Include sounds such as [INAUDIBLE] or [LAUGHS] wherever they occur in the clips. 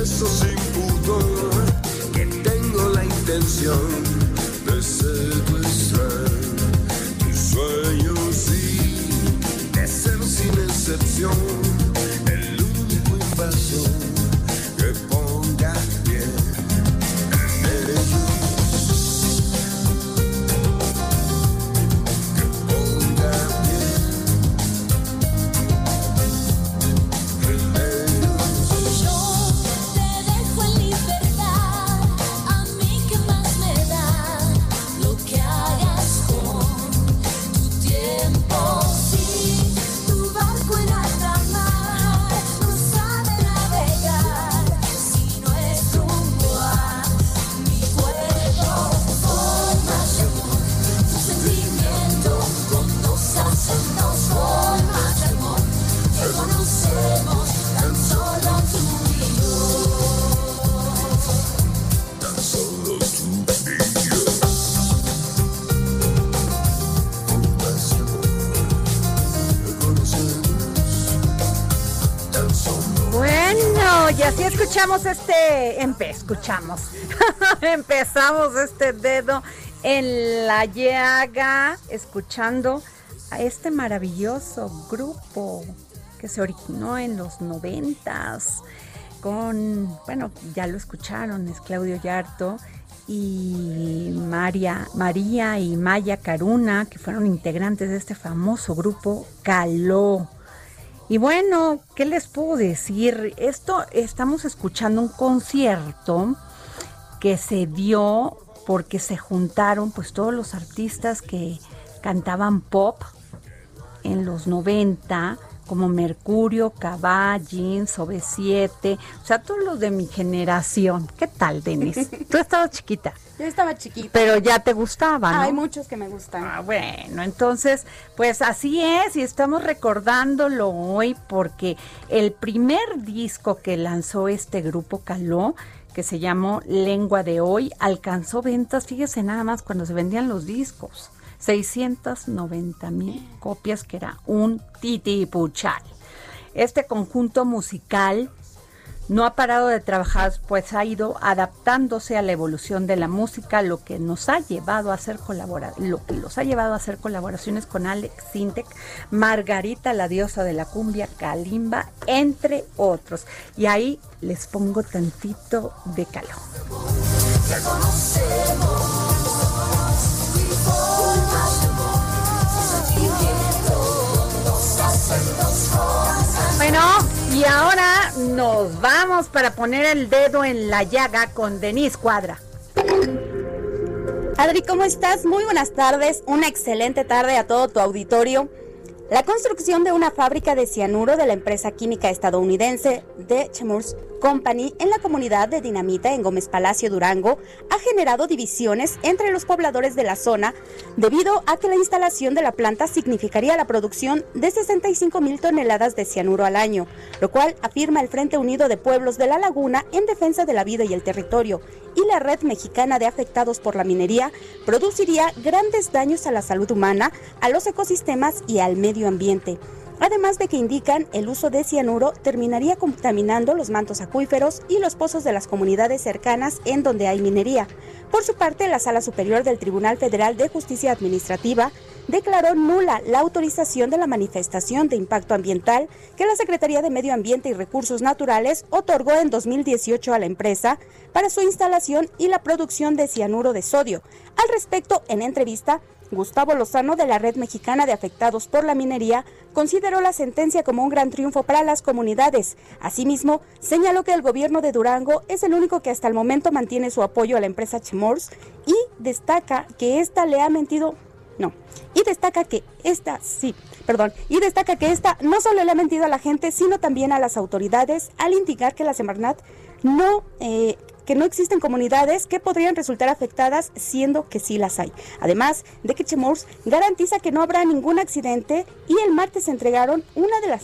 Confieso sin pudor que tengo la intención de secuestrar tus sueños y de ser sin excepción escuchamos este, escuchamos, [LAUGHS] empezamos este dedo en la llaga, escuchando a este maravilloso grupo que se originó en los noventas con, bueno, ya lo escucharon, es Claudio Yarto y María, María y Maya Caruna, que fueron integrantes de este famoso grupo Caló. Y bueno, ¿qué les puedo decir? Esto estamos escuchando un concierto que se dio porque se juntaron pues todos los artistas que cantaban pop en los 90 como Mercurio, Caballins, OV7, o sea, todos los de mi generación. ¿Qué tal, Denise? Tú estabas chiquita, [LAUGHS] Yo estaba chiquita. pero ya te gustaba, ¿no? Hay muchos que me gustan. Ah, bueno, entonces, pues así es, y estamos recordándolo hoy porque el primer disco que lanzó este grupo Caló, que se llamó Lengua de Hoy, alcanzó ventas, fíjese nada más cuando se vendían los discos, 690 mil copias, que era un titipuchal. Este conjunto musical no ha parado de trabajar, pues ha ido adaptándose a la evolución de la música, lo que nos ha llevado a hacer lo que los ha llevado a hacer colaboraciones con Alex Sintek, Margarita la diosa de la cumbia, Kalimba, entre otros. Y ahí les pongo tantito de calor. Bueno, y ahora nos vamos para poner el dedo en la llaga con Denise Cuadra. Adri, ¿cómo estás? Muy buenas tardes. Una excelente tarde a todo tu auditorio. La construcción de una fábrica de cianuro de la empresa química estadounidense de Chemours Company en la comunidad de Dinamita en Gómez Palacio, Durango, ha generado divisiones entre los pobladores de la zona debido a que la instalación de la planta significaría la producción de 65 mil toneladas de cianuro al año, lo cual afirma el Frente Unido de Pueblos de la Laguna en defensa de la vida y el territorio y la Red Mexicana de Afectados por la Minería produciría grandes daños a la salud humana, a los ecosistemas y al medio ambiente. Además de que indican el uso de cianuro terminaría contaminando los mantos acuíferos y los pozos de las comunidades cercanas en donde hay minería. Por su parte, la Sala Superior del Tribunal Federal de Justicia Administrativa declaró nula la autorización de la manifestación de impacto ambiental que la Secretaría de Medio Ambiente y Recursos Naturales otorgó en 2018 a la empresa para su instalación y la producción de cianuro de sodio. Al respecto, en entrevista, Gustavo Lozano de la Red Mexicana de Afectados por la Minería consideró la sentencia como un gran triunfo para las comunidades. Asimismo, señaló que el gobierno de Durango es el único que hasta el momento mantiene su apoyo a la empresa Chemors y destaca que ésta le ha mentido no. Y destaca que esta, sí, perdón, y destaca que esta no solo le ha mentido a la gente, sino también a las autoridades al indicar que la Semarnat no, eh, que no existen comunidades que podrían resultar afectadas, siendo que sí las hay. Además de que garantiza que no habrá ningún accidente y el martes entregaron una de las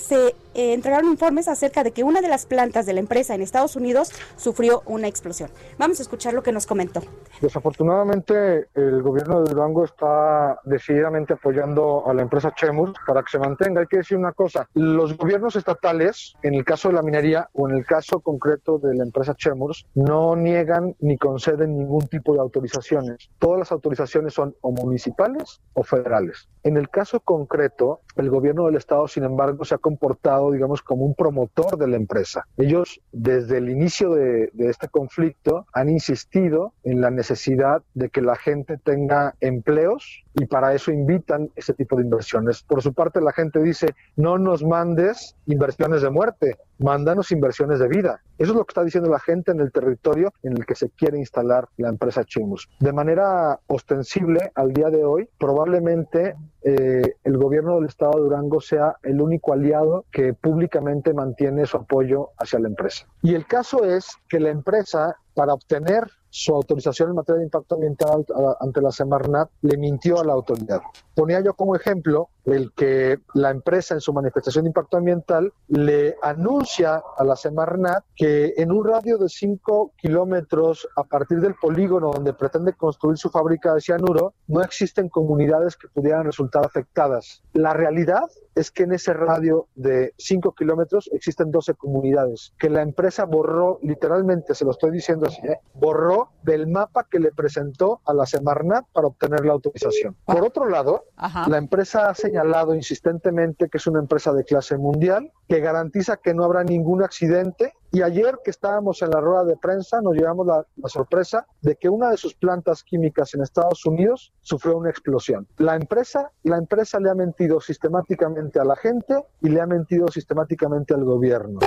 eh, entregaron informes acerca de que una de las plantas de la empresa en Estados Unidos sufrió una explosión. Vamos a escuchar lo que nos comentó. Desafortunadamente, el gobierno de Durango está decididamente apoyando a la empresa Chemus para que se mantenga. Hay que decir una cosa, los gobiernos estatales, en el caso de la minería o en el caso concreto de la empresa Chemus, no niegan ni conceden ningún tipo de autorizaciones. Todas las autorizaciones son o municipales o federales. En el caso concreto, el gobierno del estado, sin embargo, se ha comportado, digamos, como un promotor de la empresa. Ellos, desde el inicio de, de este conflicto, han insistido en la necesidad de que la gente tenga empleos y para eso invitan ese tipo de inversiones. Por su parte, la gente dice, no nos mandes inversiones de muerte, mándanos inversiones de vida. Eso es lo que está diciendo la gente en el territorio en el que se quiere instalar la empresa Chimus. De manera ostensible, al día de hoy, probablemente eh, el gobierno del estado de Durango sea el único aliado que públicamente mantiene su apoyo hacia la empresa. Y el caso es que la empresa, para obtener su autorización en materia de impacto ambiental ante la Semarnat, le mintió a la autoridad. Ponía yo como ejemplo el que la empresa en su manifestación de impacto ambiental le anuncia a la Semarnat que en un radio de 5 kilómetros a partir del polígono donde pretende construir su fábrica de cianuro, no existen comunidades que pudieran resultar afectadas. La realidad es que en ese radio de 5 kilómetros existen 12 comunidades que la empresa borró, literalmente se lo estoy diciendo así, ¿eh? borró del mapa que le presentó a la Semarnat para obtener la autorización. Por otro lado, Ajá. la empresa ha señalado insistentemente que es una empresa de clase mundial, que garantiza que no habrá ningún accidente. Y ayer que estábamos en la rueda de prensa nos llevamos la, la sorpresa de que una de sus plantas químicas en Estados Unidos sufrió una explosión. La empresa, la empresa le ha mentido sistemáticamente a la gente y le ha mentido sistemáticamente al gobierno.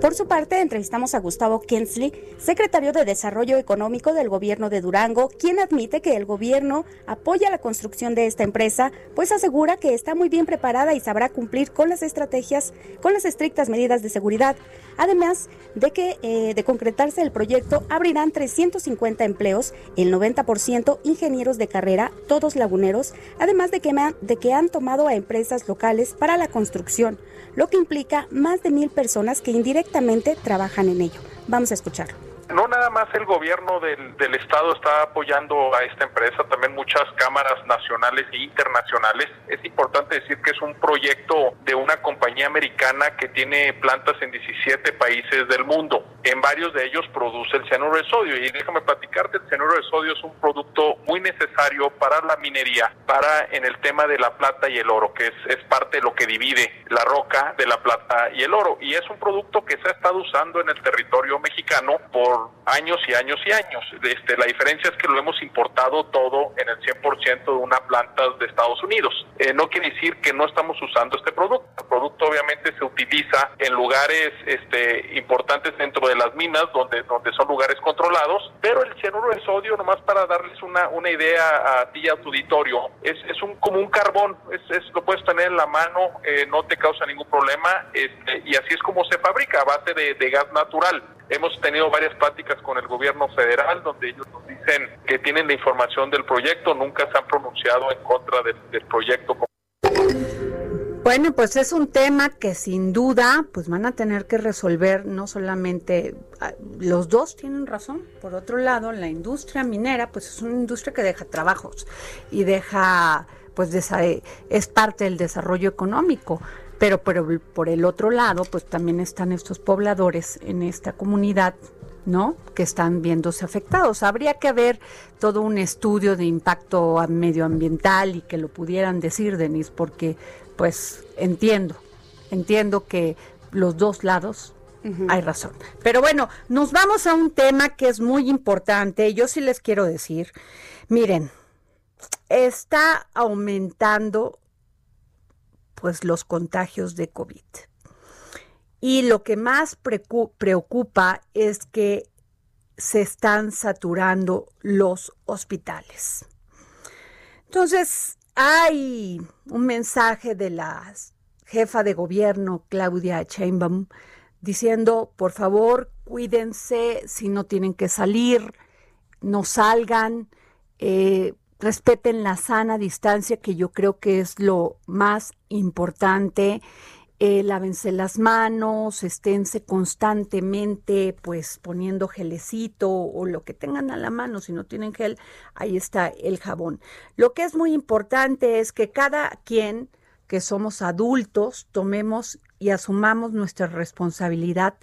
Por su parte, entrevistamos a Gustavo Kensley, secretario de Desarrollo Económico del gobierno de Durango, quien admite que el gobierno apoya la construcción de esta empresa, pues asegura que está muy bien preparada y sabrá cumplir con las estrategias, con las estrictas medidas de seguridad. Además de que, eh, de concretarse el proyecto, abrirán 350 empleos, el 90% ingenieros de carrera, todos laguneros, además de que, de que han tomado a empresas locales para la construcción, lo que implica más de mil personas que indirectamente trabajan en ello. Vamos a escucharlo. No nada más el gobierno del, del estado está apoyando a esta empresa, también muchas cámaras nacionales e internacionales. Es importante decir que es un proyecto de una compañía americana que tiene plantas en 17 países del mundo. En varios de ellos produce el cianuro de sodio y déjame platicarte, el cianuro de sodio es un producto muy necesario para la minería, para en el tema de la plata y el oro, que es, es parte de lo que divide la roca de la plata y el oro. Y es un producto que se ha estado usando en el territorio mexicano por años y años y años. Este, la diferencia es que lo hemos importado todo en el 100% de una planta de Estados Unidos. eh, no quiere decir que no estamos usando este producto. El producto obviamente se utiliza en lugares este, importantes dentro de las minas, donde, donde son lugares controlados, pero el cianuro de sodio, nomás para darles una, una idea a ti y a tu auditorio, es, es un, como un carbón, es, es- lo puedes tener en la mano, eh, no te causa ningún problema, este, y así es como se fabrica, a base de, de gas natural. Hemos tenido varias pláticas con el gobierno federal donde ellos nos dicen que tienen la información del proyecto, nunca se han pronunciado en contra del, proyecto. Bueno, pues es un tema que sin duda pues van a tener que resolver no solamente ah, los dos tienen razón. Por otro lado, la industria minera pues es una industria que deja trabajos y deja pues es parte del desarrollo económico. Pero, pero por el otro lado, pues también están estos pobladores en esta comunidad ¿no? Que están viéndose afectados. Habría que haber todo un estudio de impacto medioambiental y que lo pudieran decir, Denis, porque pues entiendo, entiendo que los dos lados hay razón. Pero bueno, nos vamos a un tema que es muy importante. Yo sí les quiero decir, miren, está aumentando pues los contagios de COVID. Y lo que más preocupa es que se están saturando los hospitales. Entonces, hay un mensaje de la jefa de gobierno, Claudia Sheinbaum, diciendo, por favor, cuídense si no tienen que salir, no salgan, eh, respeten la sana distancia, que yo creo que es lo más importante. Eh, lávense las manos, esténse constantemente pues poniendo gelecito o lo que tengan a la mano, si no tienen gel, ahí está el jabón. Lo que es muy importante es que cada quien que somos adultos tomemos y asumamos nuestra responsabilidad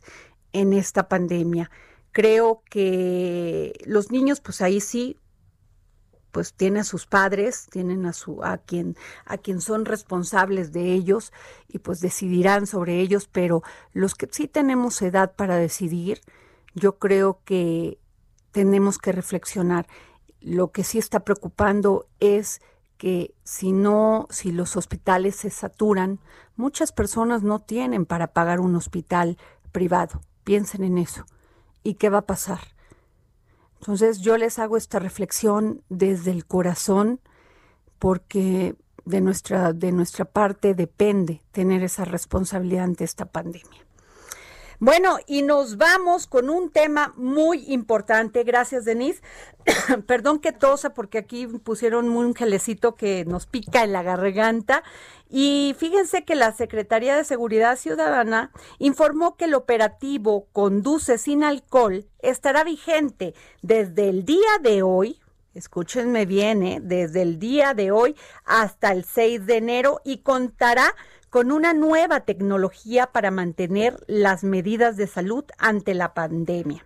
en esta pandemia. Creo que los niños pues ahí sí pues tiene a sus padres, tienen a su a quien a quien son responsables de ellos y pues decidirán sobre ellos, pero los que sí tenemos edad para decidir, yo creo que tenemos que reflexionar. Lo que sí está preocupando es que si no, si los hospitales se saturan, muchas personas no tienen para pagar un hospital privado. Piensen en eso. ¿Y qué va a pasar? Entonces yo les hago esta reflexión desde el corazón porque de nuestra, de nuestra parte depende tener esa responsabilidad ante esta pandemia. Bueno, y nos vamos con un tema muy importante. Gracias, Denise. [COUGHS] Perdón que tosa porque aquí pusieron un gelecito que nos pica en la garganta. Y fíjense que la Secretaría de Seguridad Ciudadana informó que el operativo Conduce sin alcohol estará vigente desde el día de hoy, escúchenme bien, ¿eh? desde el día de hoy hasta el 6 de enero y contará con una nueva tecnología para mantener las medidas de salud ante la pandemia.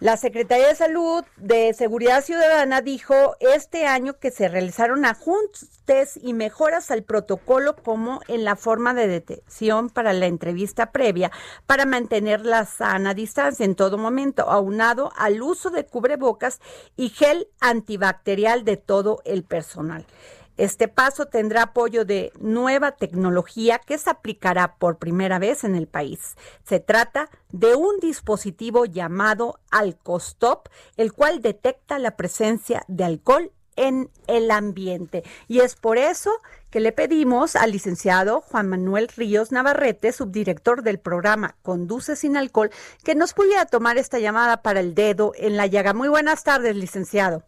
La Secretaría de Salud de Seguridad Ciudadana dijo este año que se realizaron ajustes y mejoras al protocolo como en la forma de detección para la entrevista previa para mantener la sana distancia en todo momento, aunado al uso de cubrebocas y gel antibacterial de todo el personal. Este paso tendrá apoyo de nueva tecnología que se aplicará por primera vez en el país. Se trata de un dispositivo llamado Alcostop, el cual detecta la presencia de alcohol en el ambiente. Y es por eso que le pedimos al licenciado Juan Manuel Ríos Navarrete, subdirector del programa Conduce sin alcohol, que nos pudiera tomar esta llamada para el dedo en la llaga. Muy buenas tardes, licenciado.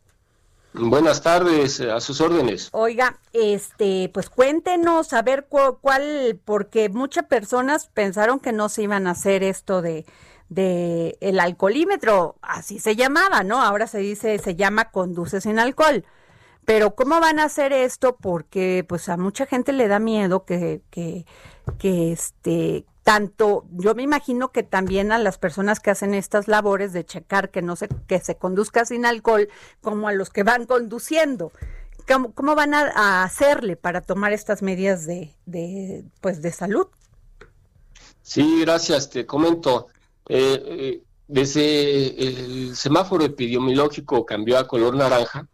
Buenas tardes, a sus órdenes. Oiga, este, pues cuéntenos a ver cu- cuál, porque muchas personas pensaron que no se iban a hacer esto de, de el alcoholímetro, así se llamaba, ¿no? Ahora se dice, se llama conduce sin alcohol. Pero ¿cómo van a hacer esto? Porque pues a mucha gente le da miedo que, que, que este, tanto, yo me imagino que también a las personas que hacen estas labores de checar que no se, que se conduzca sin alcohol, como a los que van conduciendo. ¿Cómo, cómo van a, hacerle para tomar estas medidas de, de, pues de salud? Sí, gracias, te comento. Eh, eh, desde el semáforo epidemiológico cambió a color naranja,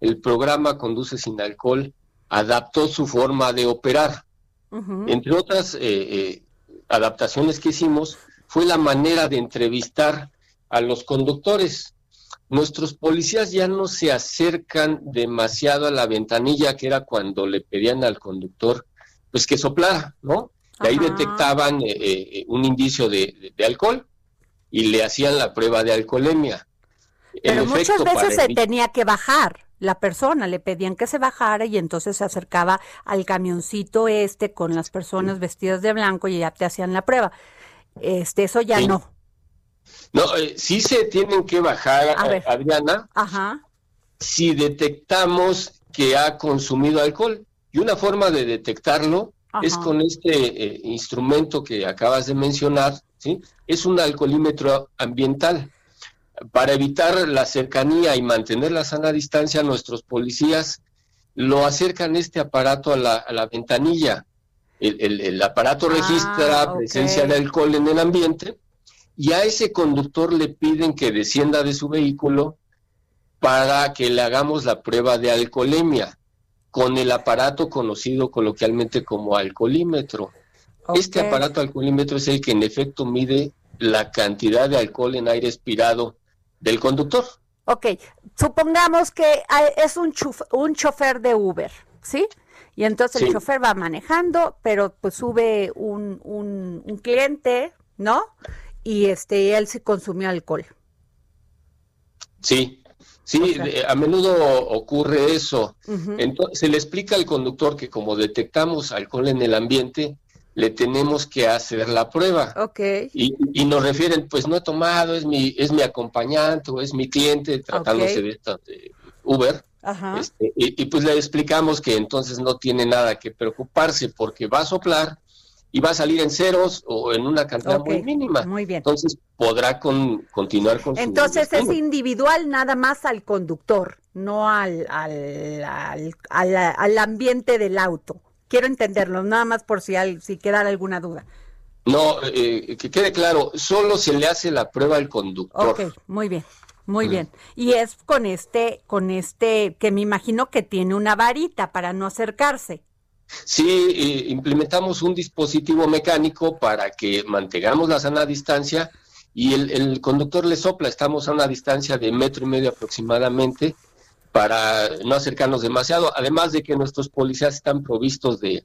el programa Conduce sin alcohol adaptó su forma de operar. Entre otras eh, eh, adaptaciones que hicimos fue la manera de entrevistar a los conductores. Nuestros policías ya no se acercan demasiado a la ventanilla, que era cuando le pedían al conductor pues que soplara, ¿no? De ahí Ajá. detectaban eh, eh, un indicio de, de- de alcohol y le hacían la prueba de alcoholemia. En Pero muchas efecto, veces se tenía que bajar la persona, le pedían que se bajara y entonces se acercaba al camioncito este con las personas vestidas de blanco y ya te hacían la prueba. Este, eso ya Sí. no. No, eh, sí se tienen que bajar, A eh, ver. Adriana, Ajá. si detectamos que ha consumido alcohol. Y una forma de detectarlo Ajá. es con este eh, instrumento que acabas de mencionar, ¿sí? Es un alcoholímetro ambiental. Para evitar la cercanía y mantener la sana distancia, nuestros policías lo acercan este aparato a la, a la ventanilla. El, el- el aparato Ah, registra presencia de alcohol en el ambiente y a ese conductor le piden que descienda de su vehículo para que le hagamos la prueba de alcoholemia con el aparato conocido coloquialmente como alcoholímetro. Este aparato alcoholímetro es el que en efecto mide la cantidad de alcohol en aire expirado del conductor. Ok, supongamos que hay- es un, chuf- un chofer de Uber, ¿sí? Y entonces el chofer va manejando, pero pues sube un, un, un cliente, ¿no? Y este, él se consumió alcohol. Sí, sí, a menudo ocurre eso. Entonces, se le explica al conductor que como detectamos alcohol en el ambiente, le tenemos que hacer la prueba. Ok. Y, y nos refieren, pues no he tomado, es mi, es mi acompañante o es mi cliente, tratándose de esta de Uber. Ajá. Este, y, y pues le explicamos que entonces no tiene nada que preocuparse porque va a soplar y va a salir en ceros o en una cantidad muy mínima. Muy bien. Entonces podrá con, continuar con su Entonces es individual nada más al conductor, no al, al, al- al ambiente del auto. Quiero entenderlo, nada más por si, si quedara alguna duda. No, eh, que quede claro, solo se le hace la prueba al conductor. Ok, muy bien, muy Mm. bien. Y es con este, con este, que me imagino que tiene una varita para no acercarse. Sí, eh, implementamos un dispositivo mecánico para que mantengamos la sana distancia y el, el conductor le sopla. Estamos a una distancia de metro y medio aproximadamente para no acercarnos demasiado. Además de que nuestros policías están provistos de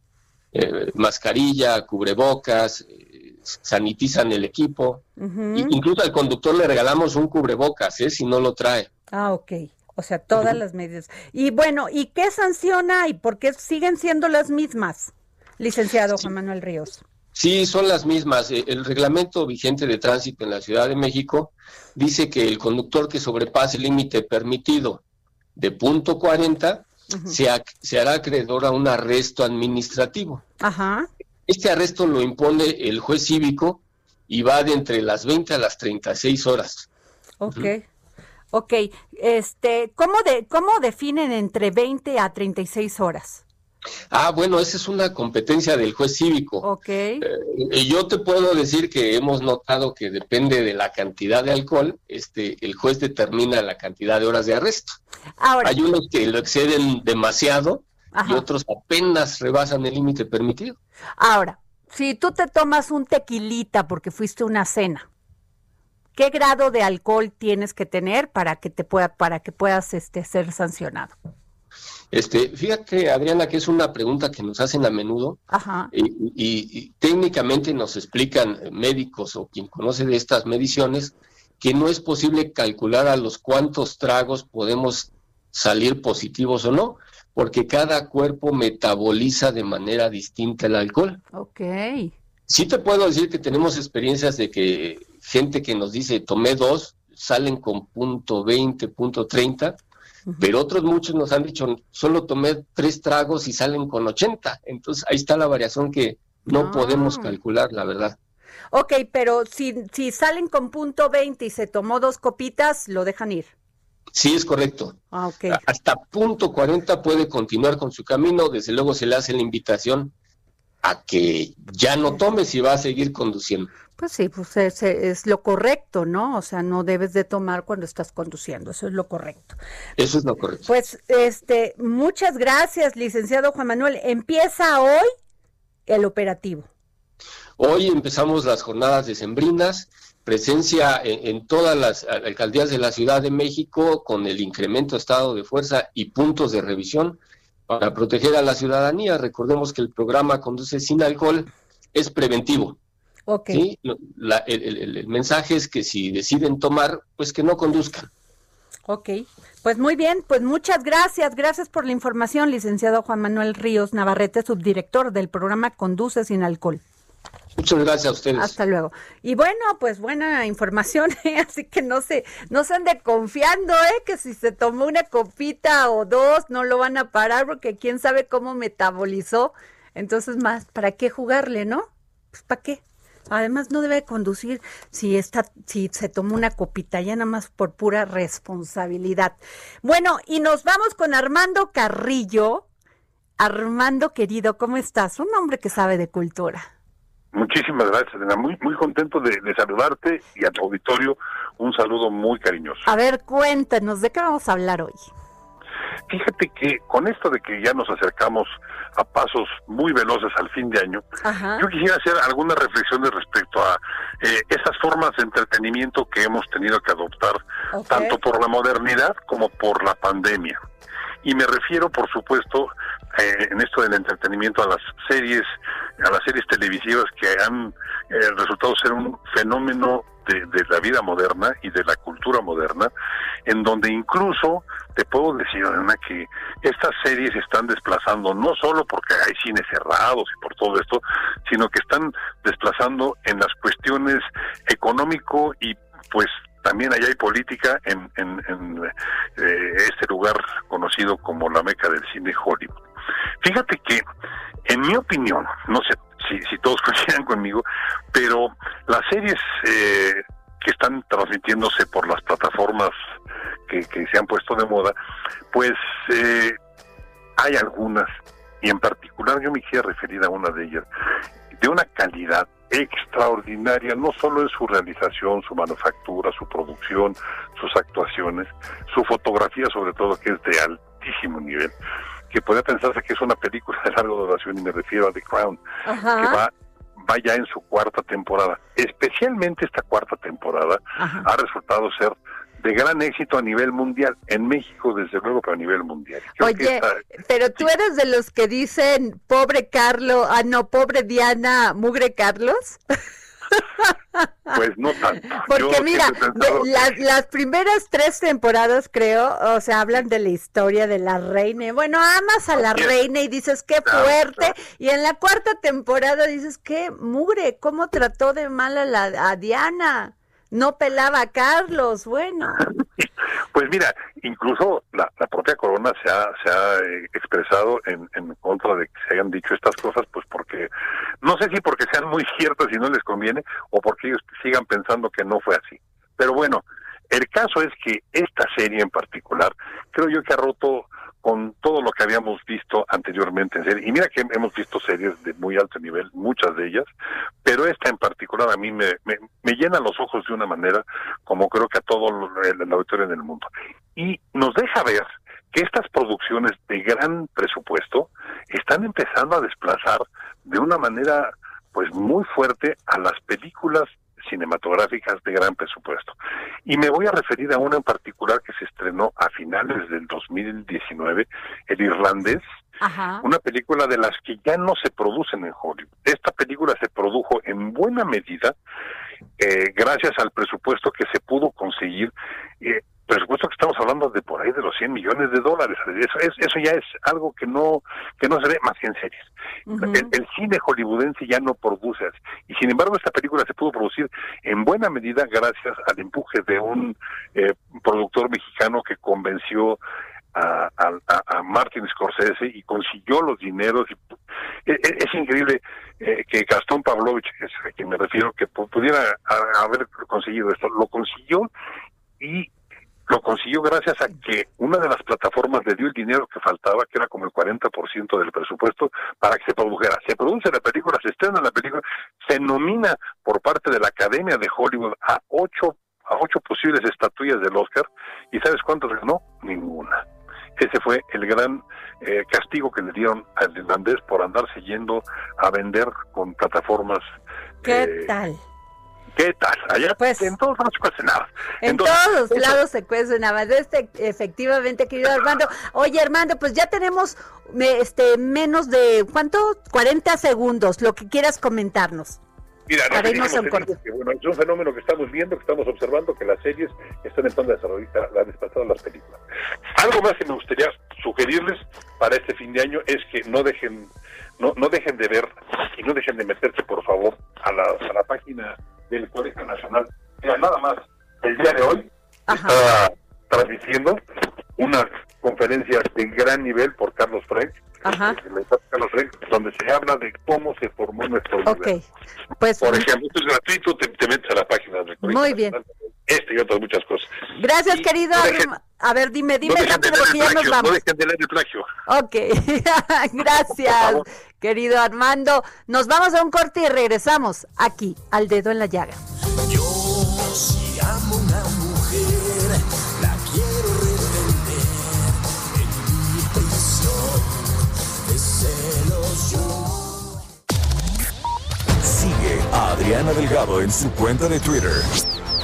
eh, mascarilla, cubrebocas, eh, sanitizan el equipo. Incluso al conductor le regalamos un cubrebocas, ¿eh? si no lo trae. Ah, ok. O sea, todas las medidas. Y bueno, ¿y qué sanciona y por qué siguen siendo las mismas, licenciado Juan Manuel Ríos? Sí, son las mismas. Eh, El reglamento vigente de tránsito en la Ciudad de México dice que el conductor que sobrepase el límite permitido de punto 40 Ujú. se, ac- se hará acreedor a un arresto administrativo. Ajá. Este arresto lo impone el juez cívico y va de entre las 20 a las 36 horas. Ok. Ok. Este, ¿cómo, de, ¿Cómo definen entre 20 a 36 horas? Ah, bueno, esa es una competencia del juez cívico. Ok. Eh, yo te puedo decir que hemos notado que depende de la cantidad de alcohol, este, el juez determina la cantidad de horas de arresto. Ahora, Hay unos que lo exceden demasiado y otros apenas rebasan el límite permitido. ahora, si tú te tomas un tequilita porque fuiste a una cena, ¿qué grado de alcohol tienes que tener para que te pueda, para que puedas este, ser sancionado? Este, fíjate, Adriana, que es una pregunta que nos hacen a menudo Ajá. y, y- y técnicamente nos explican médicos o quien conoce de estas mediciones que no es posible calcular a los cuántos tragos podemos salir positivos o no, porque cada cuerpo metaboliza de manera distinta el alcohol. Ok. Sí te puedo decir que tenemos experiencias de que gente que nos dice tomé dos, salen con punto 20, punto 30, pero otros muchos nos han dicho solo tomé tres tragos y salen con 80. Entonces ahí está la variación que no Ah. podemos calcular, la verdad. Ok, pero si, si salen con punto 20 y se tomó dos copitas, lo dejan ir. Sí, es correcto. Ah, ok. Hasta punto 40 puede continuar con su camino, desde luego se le hace la invitación a que ya no tome si va a seguir conduciendo. Pues sí, pues es, es lo correcto, ¿no? O sea, no debes de tomar cuando estás conduciendo, eso es lo correcto. Eso es lo correcto. Pues, este, muchas gracias, licenciado Juan Manuel. Empieza hoy el operativo. Hoy empezamos las jornadas decembrinas, presencia en, en todas las alcaldías de la Ciudad de México con el incremento de estado de fuerza y puntos de revisión para proteger a la ciudadanía. Recordemos que el programa Conduce sin alcohol es preventivo. Ok. ¿sí? Lo- la- el, el- el mensaje es que si deciden tomar, pues que no conduzcan. Ok, pues muy bien, pues muchas gracias, gracias por la información, licenciado Juan Manuel Ríos Navarrete, subdirector del programa Conduce sin alcohol. Muchas gracias a ustedes. Hasta luego. Y bueno, pues buena información, [LAUGHS] ¿eh? así que no se, no se ande confiando, ¿eh? que si se tomó una copita o dos, no lo van a parar porque quién sabe cómo metabolizó. Entonces, más, ¿para qué jugarle, no? Pues, ¿para qué? Además, no debe conducir si está, si se tomó una copita, ya nada más por pura responsabilidad. Bueno, y nos vamos con Armando Carrillo. Armando querido, ¿cómo estás? Un hombre que sabe de cultura. Muchísimas gracias, Elena. Muy, muy contento de, de saludarte y a tu auditorio un saludo muy cariñoso. A ver, cuéntanos, ¿de qué vamos a hablar hoy? Fíjate que con esto de que ya nos acercamos a pasos muy veloces al fin de año, Ajá. yo quisiera hacer algunas reflexiones respecto a eh, esas formas de entretenimiento que hemos tenido que adoptar, tanto por la modernidad como por la pandemia. Y me refiero, por supuesto, eh, en esto del entretenimiento a las series, a las series televisivas que han eh, resultado ser un fenómeno de, de la vida moderna y de la cultura moderna, en donde incluso te puedo decir, Ana, que estas series están desplazando no solo porque hay cines cerrados y por todo esto, sino que están desplazando en las cuestiones económico y pues también allá hay política en, en, en, eh, este lugar conocido como la meca del cine Hollywood. Fíjate que, en mi opinión, no sé si, si todos [LAUGHS] coincidan conmigo, pero las series eh, que están transmitiéndose por las plataformas que, se han puesto de moda, pues eh, hay algunas, y en particular yo me quisiera referir a una de ellas, de una calidad extraordinaria, no solo en su realización, su manufactura, su producción, sus actuaciones, su fotografía sobre todo, que es de altísimo nivel, que podría pensarse que es una película de larga duración, y me refiero a The Crown, que Ajá. va, va ya en su cuarta temporada. Especialmente esta cuarta temporada Ajá. ha resultado ser de gran éxito a nivel mundial, en México desde luego, pero a nivel mundial. Creo Oye, esta- pero tú eres de los que dicen pobre Carlos, ah no, pobre Diana, mugre Carlos. [LAUGHS] pues no tanto. Porque Yo mira, pensado de- las, las primeras tres temporadas creo, o sea, hablan de la historia de la reina. Bueno, amas a la reina y dices qué fuerte. Y en la cuarta temporada dices qué mugre, cómo trató de mal a, la, a Diana. No pelaba a Carlos, bueno. [LAUGHS] Pues mira, incluso la, la propia corona se ha, se ha eh, expresado en, en contra de que se hayan dicho estas cosas, pues porque, no sé si porque sean muy [LAUGHS] ciertas y no les conviene, o porque ellos sigan pensando que no fue así. Pero bueno, el caso es que esta serie en particular, creo yo que ha roto con todo lo que habíamos visto anteriormente en serie. Y mira que hemos visto series de muy alto nivel, muchas de ellas, pero esta en particular a mí me, llena los ojos de una manera como creo que a todo el, el auditorio en el mundo. Y nos deja ver que estas producciones de gran presupuesto están empezando a desplazar de una manera pues muy fuerte a las películas cinematográficas de gran presupuesto. Y me voy a referir a una en particular que se estrenó a finales del 2019, El Irlandés, Ajá. una película de las que ya no se producen en Hollywood. Esta película se produjo en buena medida eh, gracias al presupuesto que se pudo conseguir, eh, presupuesto que estamos hablando de por ahí de los 100 millones de dólares. Eso, es- eso ya es algo que no que no se ve más que en series. El, el cine hollywoodense ya no produce así. Y sin embargo, esta película se pudo producir en buena medida gracias al empuje de un eh, productor mexicano que convenció a, a, a- Martin Scorsese y consiguió los dineros. Y, e- e- es, increíble eh, que Gastón Pavlovich, que es a quien me refiero, que pu- pudiera haber conseguido esto, lo consiguió y lo consiguió gracias a que una de las plataformas le dio el dinero que faltaba, que era como el 40% del presupuesto, para que se produjera. Se produce la película, se estrena la película, se nomina por parte de la Academia de Hollywood a ocho, a ocho posibles estatuillas del Oscar, y ¿sabes cuántas ganó? Ninguna. Ese fue el gran eh, castigo que le dieron al irlandés por andar siguiendo a vender con plataformas. ¿Qué eh, tal? ¿Qué tal? Allá Pues- en todos lados se cuece nada. En Entonces, todos eso- lados se cuece nada más. Este, efectivamente, querido Armando. Oye, Armando, pues ya tenemos este menos de ¿cuánto? 40 segundos, lo que quieras comentarnos. Mira, Para no irnos a un te digo que, bueno, es un fenómeno que estamos viendo, que estamos observando, que las series están empezando a desarrollar, a desplazar las películas. Algo más que me gustaría sugerirles para este fin de año es que no dejen no, no dejen de ver y no dejen de meterse, por favor, a la, a la página del Colegio Nacional. Mira, nada más, el día de hoy Ajá. está transmitiendo una conferencia de gran nivel por Carlos Frank, Ajá. donde se habla de cómo se formó nuestro Ok. universo. Pues Por ejemplo, esto es gratuito, te, te metes a la página del Colegio Muy bien. Nacional, Este y otras muchas cosas. gracias, Y querido no dejen- A ver, dime, dime no rápido porque ya nos plagio, no vamos. dejen de leer el plagio. Ok, [LAUGHS] gracias, querido Armando. Nos vamos a un corte y regresamos aquí al dedo en la llaga. Yo si amo una mujer, la quiero retener en mi prisión de celos. Yo Sigue a Adriana Delgado en su cuenta de Twitter.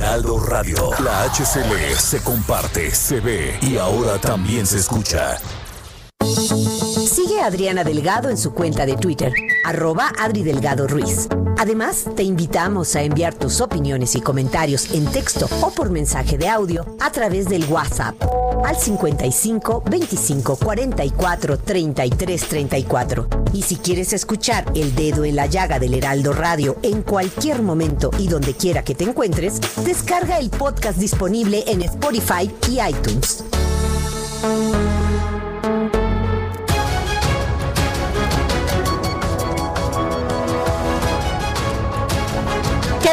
Heraldo Radio. La HCL se comparte, se ve y ahora también se escucha. Sigue Adriana Delgado en su cuenta de Twitter, arroba Adri Delgado Ruiz. Además, te invitamos a enviar tus opiniones y comentarios en texto o por mensaje de audio a través del WhatsApp al 55 25 44 33 34. Y si quieres escuchar El Dedo en la Llaga del Heraldo Radio en cualquier momento y donde quiera que te encuentres, descarga el podcast disponible en Spotify y iTunes.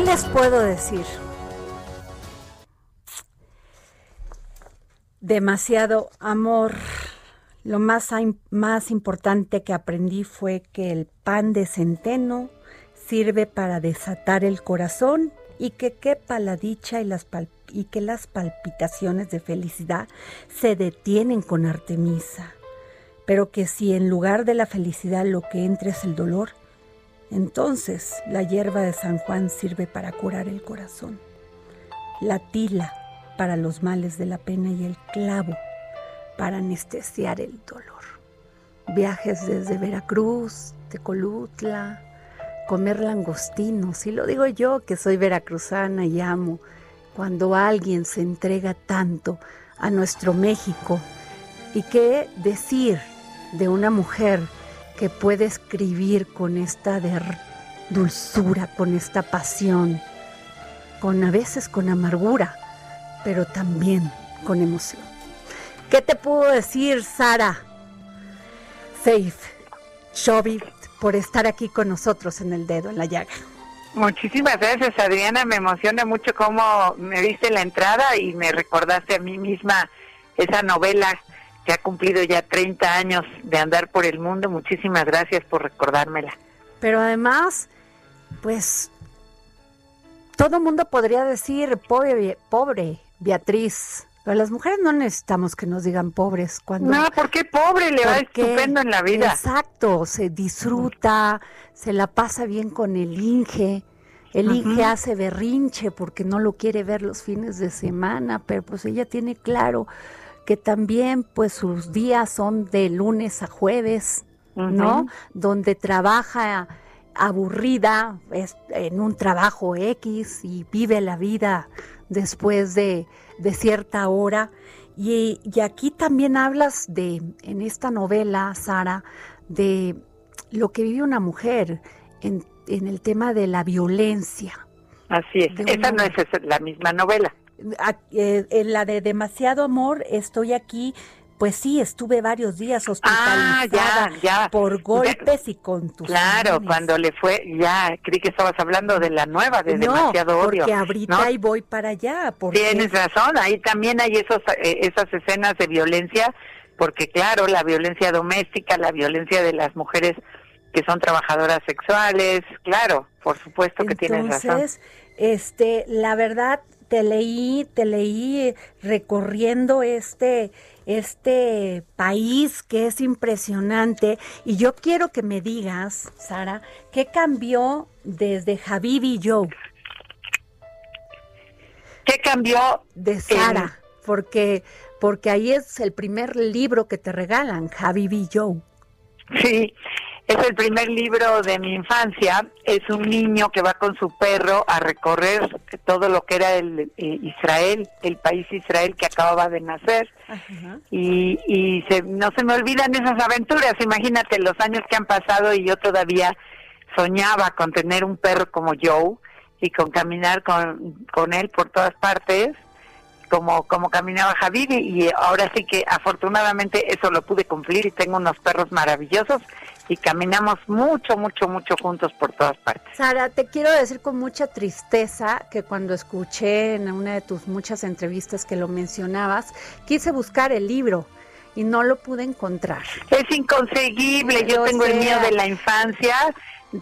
Les puedo decir? Demasiado amor. Lo más, más importante que aprendí fue que el pan de centeno sirve para desatar el corazón y que quepa la dicha y, las y que las palpitaciones de felicidad se detienen con Artemisa. Pero que si en lugar de la felicidad lo que entra es el dolor, entonces la hierba de San Juan sirve para curar el corazón, la tila para los males de la pena y el clavo para anestesiar el dolor. Viajes desde Veracruz, Tecolutla, comer langostinos, y lo digo yo que soy veracruzana y amo cuando alguien se entrega tanto a nuestro México y qué decir de una mujer que puede escribir con esta dulzura, con esta pasión, con a veces con amargura, pero también con emoción. ¿Qué te puedo decir, Sara? Faith, Shovit, por estar aquí con nosotros en el dedo en la llaga. Muchísimas gracias, Adriana. Me emociona mucho cómo me diste la entrada y me recordaste a mí misma esa novela que ha cumplido ya 30 años de andar por el mundo. Muchísimas gracias por recordármela. Pero además, pues todo mundo podría decir pobre, pobre Beatriz. Pero las mujeres no necesitamos que nos digan pobres cuando No, ¿por qué pobre? Le va Porque- estupendo en la vida. Exacto, se disfruta, se la pasa bien con el Inge. El Inge Ujú. hace berrinche porque no lo quiere ver los fines de semana, pero pues ella tiene claro que también pues sus días son de lunes a jueves, ¿no? Donde trabaja aburrida es en un trabajo X y vive la vida después de, de cierta hora. Y, y aquí también hablas de, en esta novela, Sara, de lo que vive una mujer en, en el tema de la violencia. Así es. Esa no es esa- la misma novela. Eh, en la de demasiado amor, estoy aquí. Pues sí, estuve varios días hospitalizada Ah, ya, ya. por golpes y contusiones. Claro, cuando le fue, ya, creí que estabas hablando de la nueva, de no, demasiado odio. porque ahorita ¿no? ahí voy para allá. Porque Tienes razón, ahí también hay esos, eh, esas escenas de violencia, porque claro, la violencia doméstica, la violencia de las mujeres que son trabajadoras sexuales, claro, por supuesto que tienes razón. Entonces, este, la verdad, te leí, te leí recorriendo este, este país que es impresionante. Y yo quiero que me digas, Sara, ¿qué cambió desde Javid y Joe? ¿Qué cambió? De Sara, porque, porque ahí es el primer libro que te regalan, Javid y Joe. Sí, es el primer libro de mi infancia. Es un niño que va con su perro a recorrer todo lo que era el eh, Israel, el país Israel que acababa de nacer. Y, y se- no se me olvidan esas aventuras. Imagínate los años que han pasado y yo todavía soñaba con tener un perro como Joe y con caminar con, con él por todas partes como, como caminaba Javid y ahora sí que afortunadamente eso lo pude cumplir y tengo unos perros maravillosos y caminamos mucho, mucho, mucho juntos por todas partes. Sara, te quiero decir con mucha tristeza que cuando escuché en una de tus muchas entrevistas que lo mencionabas, quise buscar el libro y no lo pude encontrar. Es inconseguible, yo tengo el mío de la infancia,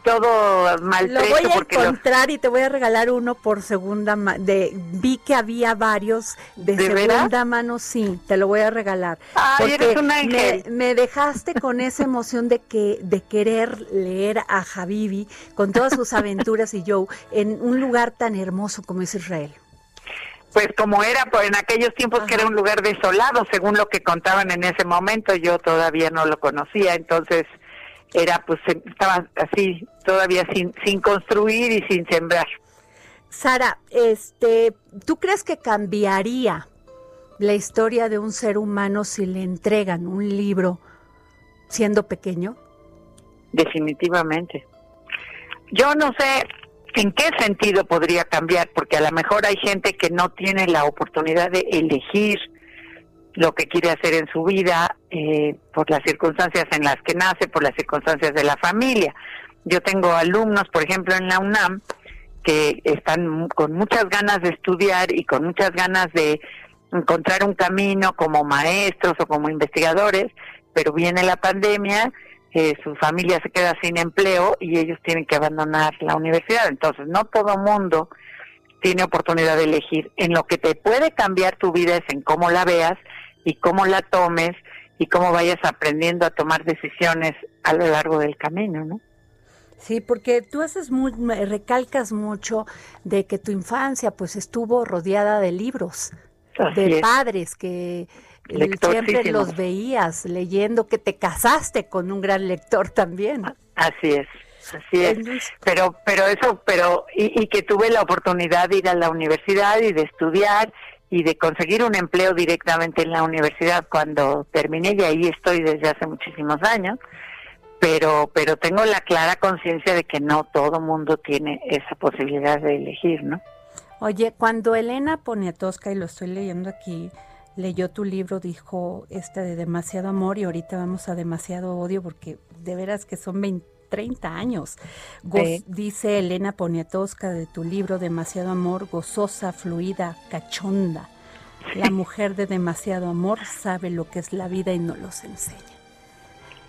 todo Lo maltrecho voy a porque lo- encontrar y te voy a regalar uno por segunda mano. Vi que había varios de, ¿De segunda veras? mano, sí, te lo voy a regalar. Ay, eres un me, ángel. me dejaste con esa emoción de que de querer leer a Habibi con todas sus aventuras y Joe en un lugar tan hermoso como es Israel. pues como era pues, en aquellos tiempos que era un lugar desolado, según lo que contaban en ese momento, yo todavía no lo conocía, entonces era pues em- estaba así todavía sin sin construir y sin sembrar. Sara, este, ¿tú crees que cambiaría la historia de un ser humano si le entregan un libro siendo pequeño? Definitivamente. Yo no sé en qué sentido podría cambiar, porque a lo mejor hay gente que no tiene la oportunidad de elegir lo que quiere hacer en su vida eh, por las circunstancias en las que nace, por las circunstancias de la familia. Yo tengo alumnos, por ejemplo, en la UNAM, que están con muchas ganas de estudiar y con muchas ganas de encontrar un camino como maestros o como investigadores, pero viene la pandemia, eh, su familia se queda sin empleo y ellos tienen que abandonar la universidad. Entonces, no todo mundo tiene oportunidad de elegir. En lo que te puede cambiar tu vida es en cómo la veas y cómo la tomes y cómo vayas aprendiendo a tomar decisiones a lo largo del camino, ¿no? Sí, porque tú haces muy, recalcas mucho de que tu infancia pues estuvo rodeada de libros, Así de es. padres que siempre los veías leyendo, que te casaste con un gran lector también. Así es, así es. Pero, pero eso, pero y, y que tuve la oportunidad de ir a la universidad y de estudiar y de conseguir un empleo directamente en la universidad cuando terminé y ahí estoy desde hace muchísimos años. Pero, pero tengo la clara conciencia de que no todo mundo tiene esa posibilidad de elegir, ¿no? Oye, cuando Elena Poniatowska, y lo estoy leyendo aquí, leyó tu libro, dijo este de demasiado amor y ahorita vamos a demasiado odio porque de veras que son 20, 30 años. Go- Sí. Dice Elena Poniatowska de tu libro Demasiado amor, gozosa, fluida, cachonda. La mujer de demasiado amor sabe lo que es la vida y no los enseña.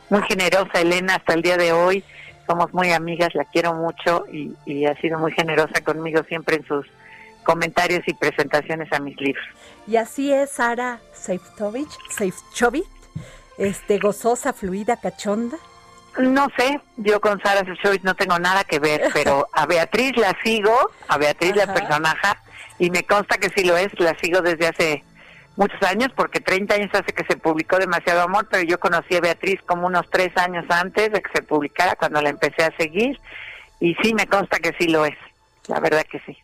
Muy generosa Elena hasta el día de hoy. Somos muy amigas, la quiero mucho y, y ha sido muy generosa conmigo siempre en sus comentarios y presentaciones a mis libros. Y así es Sara Seiftovich, Seifchovich, este, gozosa, fluida, cachonda. No sé, yo con Sara Sefcovic no tengo nada que ver, [LAUGHS] pero a Beatriz la sigo, a Beatriz la Ajá. personaje, y me consta que sí lo es, la sigo desde hace muchos años, porque 30 años hace que se publicó Demasiado Amor, pero yo conocí a Beatriz como unos tres años antes de que se publicara, cuando la empecé a seguir, y sí me consta que sí lo es, la verdad que sí.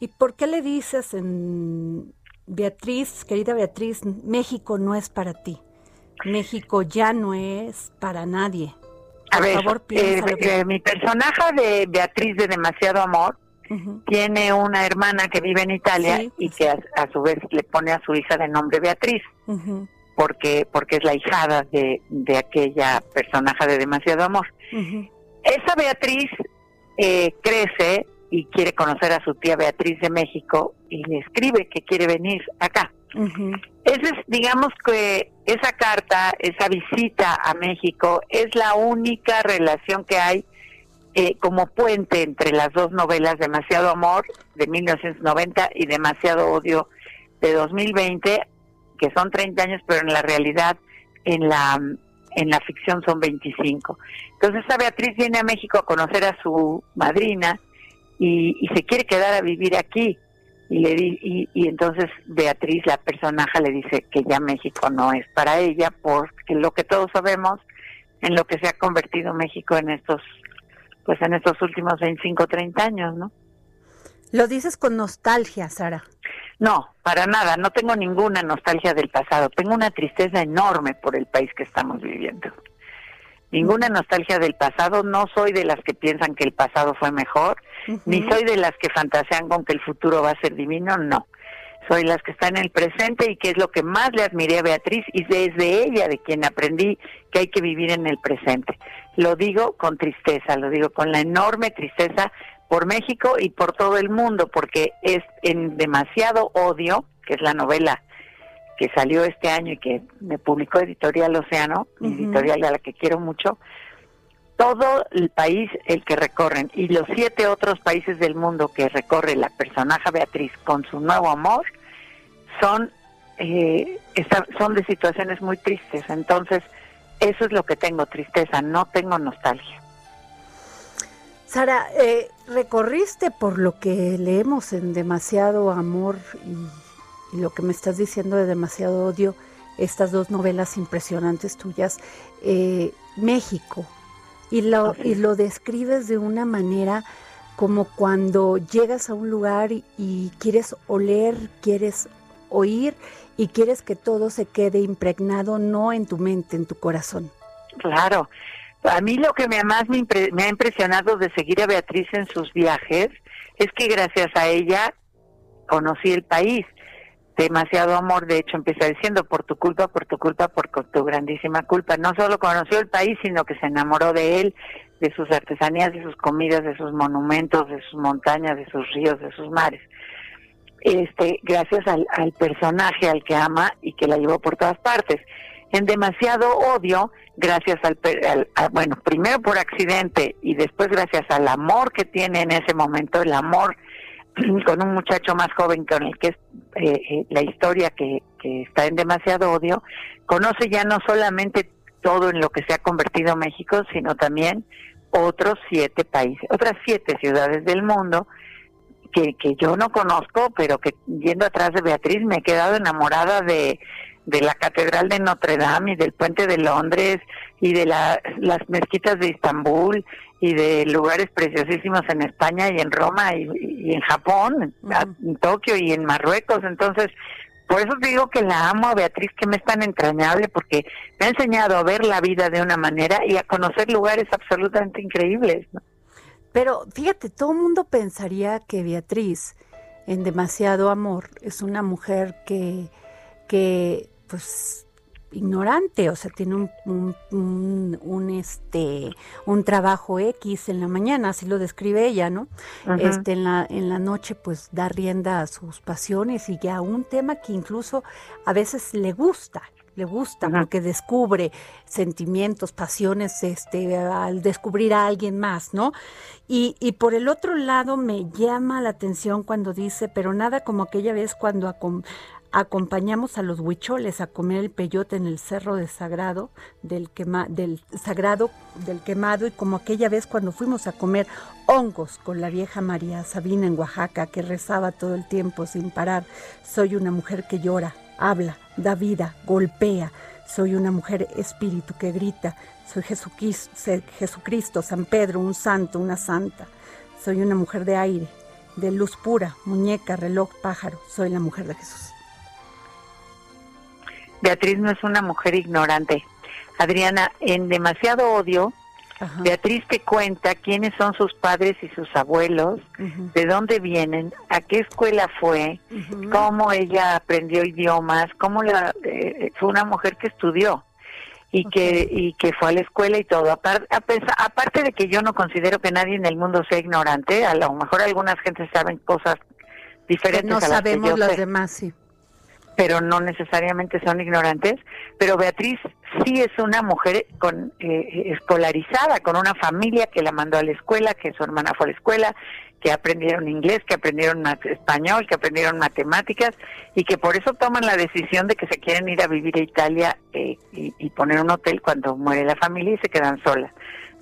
¿Y por qué le dices en Beatriz, querida Beatriz, México no es para ti? México ya no es para nadie. A ver, favor, eh, eh, mi personaje de Beatriz de Demasiado Amor tiene una hermana que vive en Italia Sí, y que a, a su vez le pone a su hija de nombre Beatriz. Porque porque es la hijada de, de aquella personaje de demasiado amor. Esa Beatriz eh, crece y quiere conocer a su tía Beatriz de México y le escribe que quiere venir acá. Ujú. Esa es, digamos que esa carta, esa visita a México es la única relación que hay eh, como puente entre las dos novelas Demasiado Amor de 1990 y Demasiado Odio de 2020, que son 30 años, pero en la realidad en la en la ficción son 25. Entonces esa Beatriz viene a México a conocer a su madrina y se quiere quedar a vivir aquí. Y, le di- y, y entonces Beatriz, la personaje, le dice que ya México no es para ella, porque lo que todos sabemos en lo que se ha convertido México en estos pues en estos últimos 25, 30 años, ¿no? Lo dices con nostalgia, Sara. No, para nada, no tengo ninguna nostalgia del pasado, tengo una tristeza enorme por el país que estamos viviendo. Ninguna nostalgia del pasado, no soy de las que piensan que el pasado fue mejor, ni soy de las que fantasean con que el futuro va a ser divino, no. Soy las que están en el presente y que es lo que más le admiré a Beatriz y desde ella de quien aprendí que hay que vivir en el presente. Lo digo con tristeza, lo digo con la enorme tristeza por México y por todo el mundo, porque es en demasiado odio, que es la novela que salió este año y que me publicó Editorial Océano, Ujú. editorial a la que quiero mucho, todo el país el que recorren y los siete otros países del mundo que recorre la personaje Beatriz con su nuevo amor son eh, son de situaciones muy tristes entonces eso es lo que tengo tristeza no tengo nostalgia Sara, eh, recorriste por lo que leemos en Demasiado Amor y lo que me estás diciendo de Demasiado Odio, estas dos novelas impresionantes tuyas, eh, México, y lo, y lo describes de una manera como cuando llegas a un lugar y, y quieres oler, quieres oír y quieres que todo se quede impregnado no en tu mente, en tu corazón. Claro. A mí lo que me más me, impre- me ha impresionado de seguir a Beatriz en sus viajes es que gracias a ella conocí el país. Demasiado amor, de hecho, empieza diciendo, por tu culpa, por tu culpa, por tu grandísima culpa. No solo conoció el país, sino que se enamoró de él, de sus artesanías, de sus comidas, de sus monumentos, de sus montañas, de sus ríos, de sus mares. Este, gracias al, al personaje al que ama y que la llevó por todas partes. En demasiado odio, gracias al, al- bueno, primero por accidente y después gracias al amor que tiene en ese momento, el amor [CLEARS THROAT] con un muchacho más joven con el que es eh, eh, la historia que, que está en demasiado odio, conoce ya no solamente todo en lo que se ha convertido México, sino también otros siete países, otras siete ciudades del mundo que, que yo no conozco, pero que yendo atrás de Beatriz me he quedado enamorada de, de la Catedral de Notre Dame y del Puente de Londres y de la- las mezquitas de Estambul y de lugares preciosísimos en España y en Roma y, y en Japón, en Tokio y en Marruecos. Entonces, por eso te digo que la amo a Beatriz, que me es tan entrañable, porque me ha enseñado a ver la vida de una manera y a conocer lugares absolutamente increíbles. ¿no? Pero fíjate, todo el mundo pensaría que Beatriz, en demasiado amor, es una mujer que, que pues ignorante, o sea, tiene un, un, un- un, este un trabajo X en la mañana, así lo describe ella, ¿no? Este en la en la noche pues da rienda a sus pasiones y a un tema que incluso a veces le gusta, le gusta porque descubre sentimientos, pasiones este al descubrir a alguien más, ¿no? Y, y por el otro lado me llama la atención cuando dice, pero nada como aquella vez cuando acompañamos a los huicholes a comer el peyote en el cerro de Sagrado, del, quema, del Sagrado del Quemado, y como aquella vez cuando fuimos a comer hongos con la vieja María Sabina en Oaxaca, que rezaba todo el tiempo sin parar. Soy una mujer que llora, habla, da vida, golpea. Soy una mujer espíritu que grita. Soy Jesucristo, Jesucristo, San Pedro, un santo, una santa. Soy una mujer de aire, de luz pura, muñeca, reloj, pájaro. Soy la mujer de Jesús. Beatriz no es una mujer ignorante. Adriana, en demasiado odio, Ajá. Beatriz te cuenta quiénes son sus padres y sus abuelos, de dónde vienen, a qué escuela fue, cómo ella aprendió idiomas, cómo la, eh, fue una mujer que estudió y que y que fue a la escuela y todo. Apar- a pesa- aparte de que yo no considero que nadie en el mundo sea ignorante, a lo mejor algunas gentes saben cosas Que diferentes no a las que sabemos yo las sé demás, sí. Pero no necesariamente son ignorantes. Pero Beatriz sí es una mujer con eh, escolarizada, con una familia que la mandó a la escuela, que su hermana fue a la escuela, que aprendieron inglés, que aprendieron español, que aprendieron matemáticas y que por eso toman la decisión de que se quieren ir a vivir a Italia eh, y, poner un hotel cuando muere la familia y se quedan solas.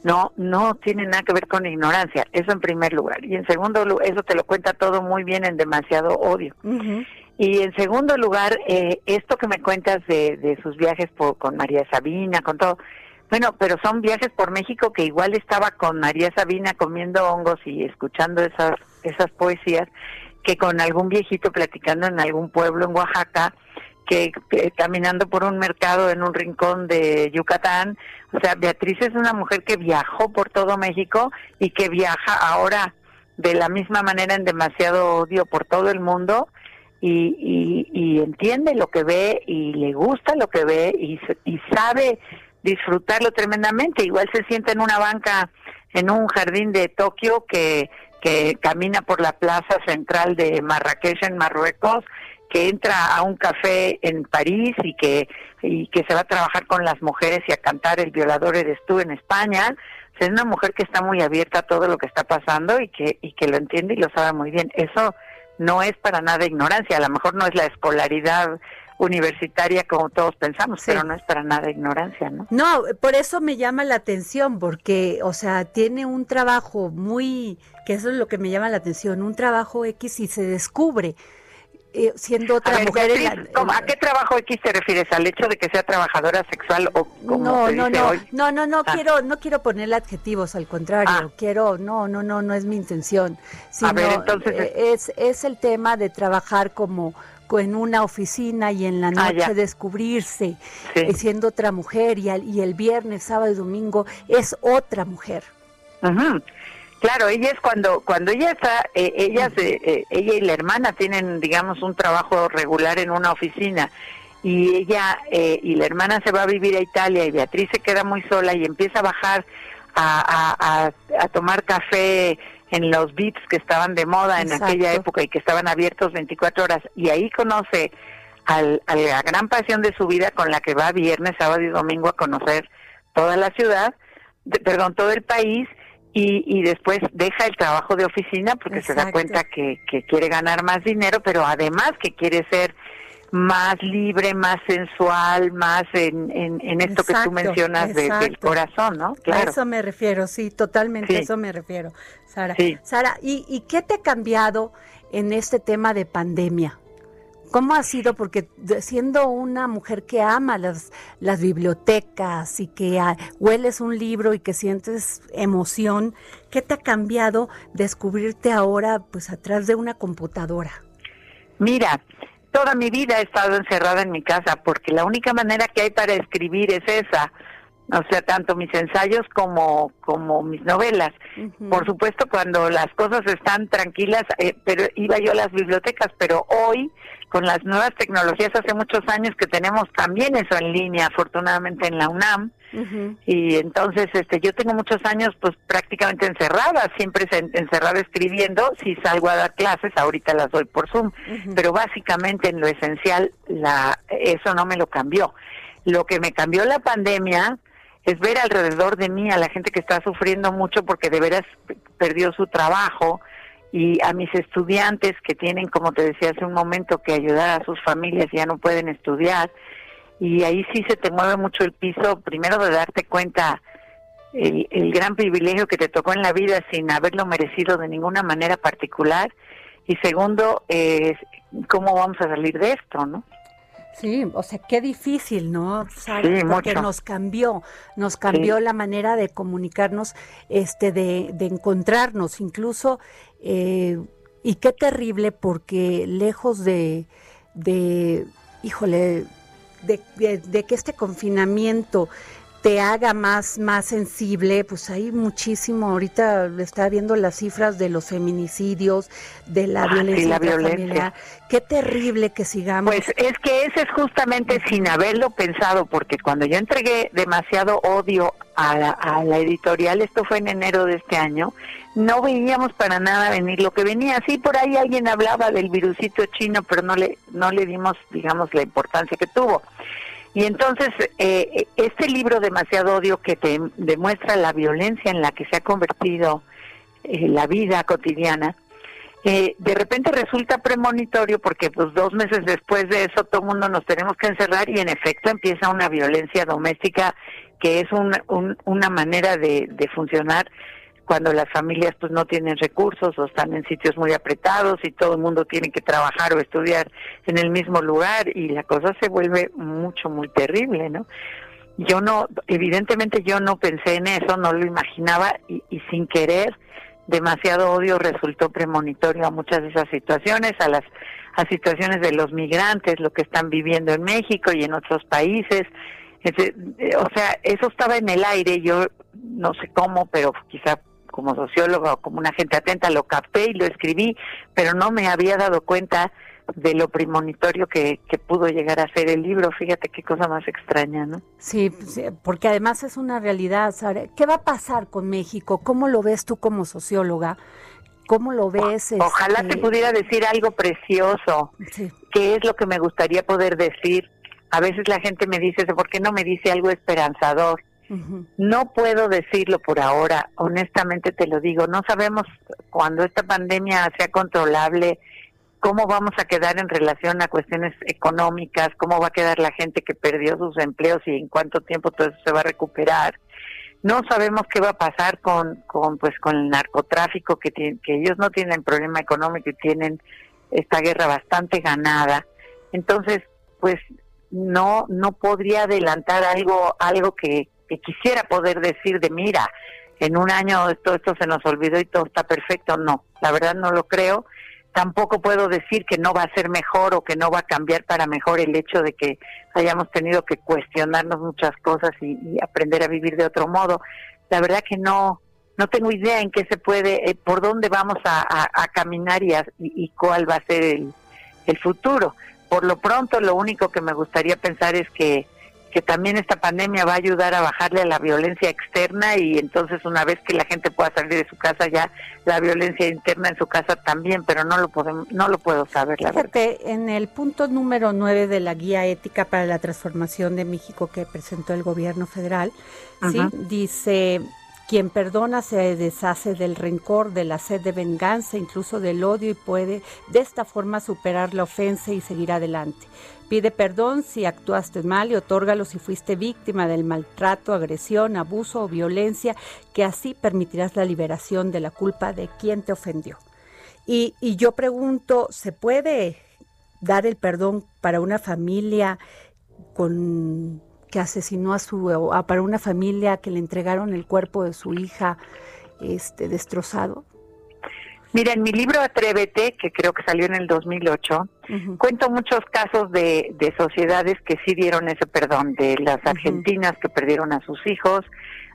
No, no tiene nada que ver con ignorancia, eso en primer lugar. Y en segundo lugar, eso te lo cuenta todo muy bien en demasiado odio. Ujú. Y en segundo lugar, eh, esto que me cuentas de, de sus viajes por, con María Sabina, con todo, bueno, pero son viajes por México que igual estaba con María Sabina comiendo hongos y escuchando esas, esas poesías, que con algún viejito platicando en algún pueblo en Oaxaca, que, que caminando por un mercado en un rincón de Yucatán. O sea, Beatriz es una mujer que viajó por todo México y que viaja ahora de la misma manera en demasiado odio por todo el mundo y, y, y entiende lo que ve y le gusta lo que ve y, sabe disfrutarlo tremendamente. Igual se sienta en una banca en un jardín de Tokio que, que camina por la plaza central de Marrakech en Marruecos, que entra a un café en París y que, y que se va a trabajar con las mujeres y a cantar El violador eres tú en España. Es una mujer que está muy abierta a todo lo que está pasando y que, y que lo entiende y lo sabe muy bien. Eso no es para nada ignorancia, a lo mejor no es la escolaridad universitaria como todos pensamos, Sí. pero no es para nada ignorancia, ¿no? No, por eso me llama la atención, porque, o sea, tiene un trabajo muy, que eso es lo que me llama la atención, un trabajo X y se descubre eh, siendo A otra ver, mujer. en Beatriz, la- ¿cómo- ¿a qué trabajo X te refieres? ¿Al hecho de que sea trabajadora sexual o como no, se no, dice no, hoy? no, no, no Ah. quiero, no quiero ponerle adjetivos, al contrario, Ah. quiero, no, no, no, no es mi intención, sino ver, entonces, eh, es, es el tema de trabajar como co- en una oficina y en la Ah, noche descubrirse, Sí. eh, siendo otra mujer y, al- y el viernes, sábado y domingo es otra mujer. Ujú. Claro, ella es cuando cuando ella está, eh, ella, se- eh, ella y la hermana tienen, digamos, un trabajo regular en una oficina y ella eh, y la hermana se va a vivir a Italia y Beatriz se queda muy sola y empieza a bajar a, a- a- a tomar café en los VIPs que estaban de moda en aquella época y que estaban abiertos 24 horas. Y ahí conoce al- a la gran pasión de su vida con la que va viernes, sábado y domingo a conocer toda la ciudad, de- perdón, todo el país y, y después deja el trabajo de oficina porque se da cuenta que, que quiere ganar más dinero, pero además que quiere ser más libre, más sensual, más en, en, en esto que tú mencionas de- del corazón, ¿no? A Claro. eso me refiero, sí, totalmente Sí. a eso me refiero, Sara. Sí. Sara, ¿y, ¿y qué te ha cambiado en este tema de pandemia? ¿Cómo ha sido? Porque siendo una mujer que ama las, las bibliotecas y que hueles un libro y que sientes emoción, ¿qué te ha cambiado descubrirte ahora pues atrás de una computadora? Mira, toda mi vida he estado encerrada en mi casa porque la única manera que hay para escribir es esa. O sea, tanto mis ensayos como, como mis novelas. Por supuesto, cuando las cosas están tranquilas, eh, pero iba yo a las bibliotecas, pero hoy, con las nuevas tecnologías, hace muchos años que tenemos también eso en línea, afortunadamente en la UNAM, y entonces este yo tengo muchos años pues prácticamente encerrada, siempre encerrada escribiendo, si salgo a dar clases, ahorita las doy por Zoom, pero básicamente en lo esencial la eso no me lo cambió. Lo que me cambió la pandemia es ver alrededor de mí a la gente que está sufriendo mucho porque de veras perdió su trabajo y a mis estudiantes que tienen, como te decía hace un momento, que ayudar a sus familias y ya no pueden estudiar. Y ahí sí se te mueve mucho el piso, primero de darte cuenta el, gran privilegio que te tocó en la vida sin haberlo merecido de ninguna manera particular. Y segundo, cómo vamos a salir de esto, ¿no? Sí, o sea, qué difícil, ¿no? Sí, Porque mucho. nos cambió, nos cambió Sí. la manera de comunicarnos, este, de, de encontrarnos, incluso, eh, y qué terrible porque lejos de, de híjole, de, de- de que este confinamiento te haga más, más sensible, pues hay muchísimo, ahorita estaba viendo las cifras de los feminicidios, de la Ah, violencia la intrafamiliar. violencia. Qué terrible que sigamos. Pues es que ese es justamente sin haberlo pensado, porque cuando yo entregué demasiado odio a la, a la editorial, esto fue en enero de este año, no veíamos para nada venir lo que venía. Sí, por ahí alguien hablaba del virusito chino, pero no le, no le dimos, digamos, la importancia que tuvo. Y entonces, eh, este libro, Demasiado Odio, que te demuestra la violencia en la que se ha convertido eh, la vida cotidiana, eh, de repente resulta premonitorio porque pues dos meses después de eso todo el mundo nos tenemos que encerrar y en efecto empieza una violencia doméstica que es un- un- una manera de, de funcionar cuando las familias pues no tienen recursos o están en sitios muy apretados y todo el mundo tiene que trabajar o estudiar en el mismo lugar y la cosa se vuelve mucho muy terrible, ¿no? Yo no, evidentemente yo no pensé en eso, no lo imaginaba y, sin querer demasiado odio resultó premonitorio a muchas de esas situaciones, a las a situaciones de los migrantes, lo que están viviendo en México y en otros países. Es de- eh, o sea, eso estaba en el aire, yo no sé cómo, pero quizá como socióloga o como una gente atenta lo capté y lo escribí, pero no me había dado cuenta de lo premonitorio que, que pudo llegar a ser el libro. Fíjate qué cosa más extraña, ¿no? Sí, pues, eh, porque además es una realidad, Sara. ¿Qué va a pasar con México? ¿Cómo lo ves tú como socióloga? ¿Cómo lo ves? Ojalá este, te pudiera decir algo precioso. Sí. ¿Qué es lo que me gustaría poder decir? A veces la gente me dice, ¿por qué no me dice algo esperanzador? No puedo decirlo por ahora, honestamente te lo digo. No sabemos cuando esta pandemia sea controlable, cómo vamos a quedar en relación a cuestiones económicas, cómo va a quedar la gente que perdió sus empleos y en cuánto tiempo todo eso se va a recuperar. No sabemos qué va a pasar con, con pues con el narcotráfico que tiene- que ellos no tienen problema económico y tienen esta guerra bastante ganada. Entonces, pues no no podría adelantar algo algo que, que quisiera poder decir de mira, en un año esto esto se nos olvidó y todo está perfecto. No, la verdad no lo creo. Tampoco puedo decir que no va a ser mejor o que no va a cambiar para mejor el hecho de que hayamos tenido que cuestionarnos muchas cosas y, aprender a vivir de otro modo. La verdad que no no tengo idea en qué se puede, eh, por dónde vamos a, a- caminar y, a- y cuál va a ser el, el futuro. Por lo pronto, lo único que me gustaría pensar es que, que también esta pandemia va a ayudar a bajarle a la violencia externa y entonces una vez que la gente pueda salir de su casa ya la violencia interna en su casa también, pero no lo podemos, no lo puedo saber la verdad. Fíjate, en el punto número 9 de la Guía Ética para la Transformación de México que presentó el gobierno federal, ¿sí? Dice, quien perdona se deshace del rencor, de la sed de venganza, incluso del odio y puede de esta forma superar la ofensa y seguir adelante. Pide perdón si actuaste mal y otórgalo si fuiste víctima del maltrato, agresión, abuso o violencia, que así permitirás la liberación de la culpa de quien te ofendió. Y, y yo pregunto, ¿se puede dar el perdón para una familia con que asesinó a su a- para una familia que le entregaron el cuerpo de su hija este destrozado? Mira, en mi libro Atrévete, que creo que salió en el 2008, cuento muchos casos de, de sociedades que sí dieron ese perdón, de las argentinas que perdieron a sus hijos,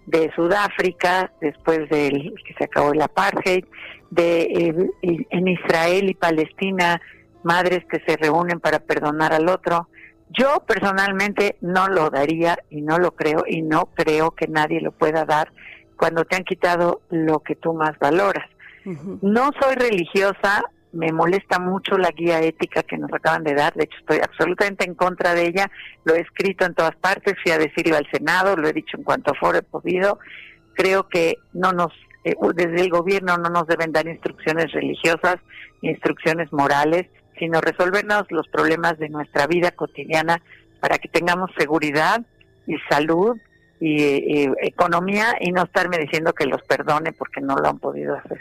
de Sudáfrica después del que se acabó el apartheid, de eh, en Israel y Palestina madres que se reúnen para perdonar al otro. Yo personalmente no lo daría y no lo creo y no creo que nadie lo pueda dar cuando te han quitado lo que tú más valoras. No soy religiosa, me molesta mucho la guía ética que nos acaban de dar, de hecho estoy absolutamente en contra de ella, lo he escrito en todas partes, fui a decirlo al Senado, lo he dicho en cuanto foro he podido, creo que no nos, eh, desde el gobierno no nos deben dar instrucciones religiosas, instrucciones morales, sino resolvernos los problemas de nuestra vida cotidiana para que tengamos seguridad y salud y, economía y no estarme diciendo que los perdone porque no lo han podido hacer.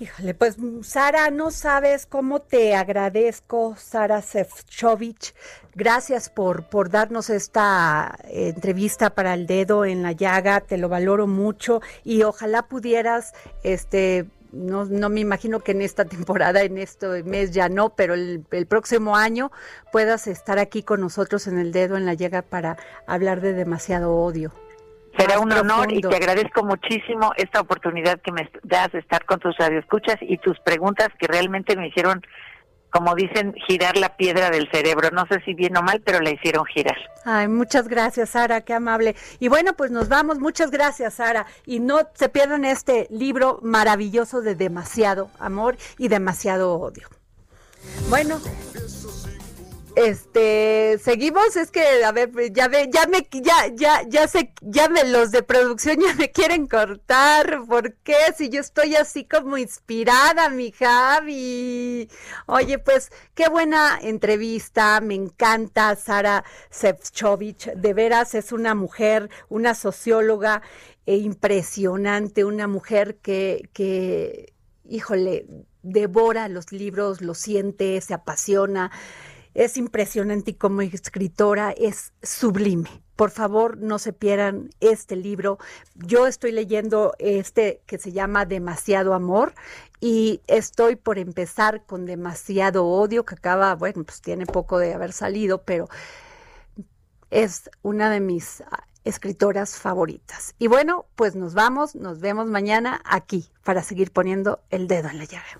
Híjole, pues Sara, no sabes cómo te agradezco, Sara Sefcovic. Gracias por, por darnos esta eh, entrevista para el dedo en la llaga, te lo valoro mucho y ojalá pudieras, este, no, no me imagino que en esta [LAUGHS] temporada, en este mes ya no, pero el, el próximo año puedas estar aquí con nosotros en el dedo en la llaga para hablar de demasiado odio. Será un honor y te agradezco muchísimo esta oportunidad que me das de estar con tus radioescuchas y tus preguntas que realmente me hicieron, como dicen, girar la piedra del cerebro. No sé si bien o mal, pero la hicieron girar. Ay, muchas gracias, Sara, qué amable. Y bueno, pues nos vamos. Muchas gracias, Sara. Y no se pierdan este libro maravilloso de demasiado amor y demasiado odio. Bueno, este, seguimos, es que, a ver, ya ve, ya me, ya, ya, ya sé, ya me, los de producción ya me quieren cortar, ¿por qué? Si yo estoy así como inspirada, mi Javi. Oye, pues, qué buena entrevista, me encanta Sara Sefcovic, de veras es una mujer, una socióloga eh, impresionante, una mujer que, que, híjole, devora los libros, lo siente, se apasiona es impresionante y como escritora es sublime. Por favor, no se pierdan este libro. Yo estoy leyendo este que se llama Demasiado Amor y estoy por empezar con Demasiado Odio, que acaba, bueno, pues tiene poco de haber salido, pero es una de mis ah, escritoras favoritas. Y bueno, pues nos vamos, nos vemos mañana aquí para seguir poniendo el dedo en la llaga.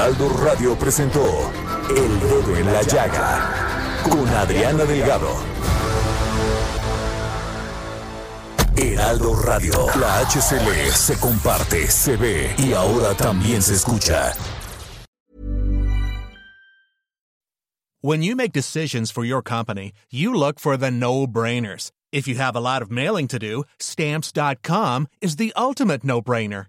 Heraldo Radio presentó El Dedo en la Llaga con Adriana Delgado. Heraldo Radio, la HCL se comparte, se ve y ahora también se escucha. When you make decisions for your company, you look for the no brainers. If you have a lot of mailing to do, stamps.com is the ultimate no brainer.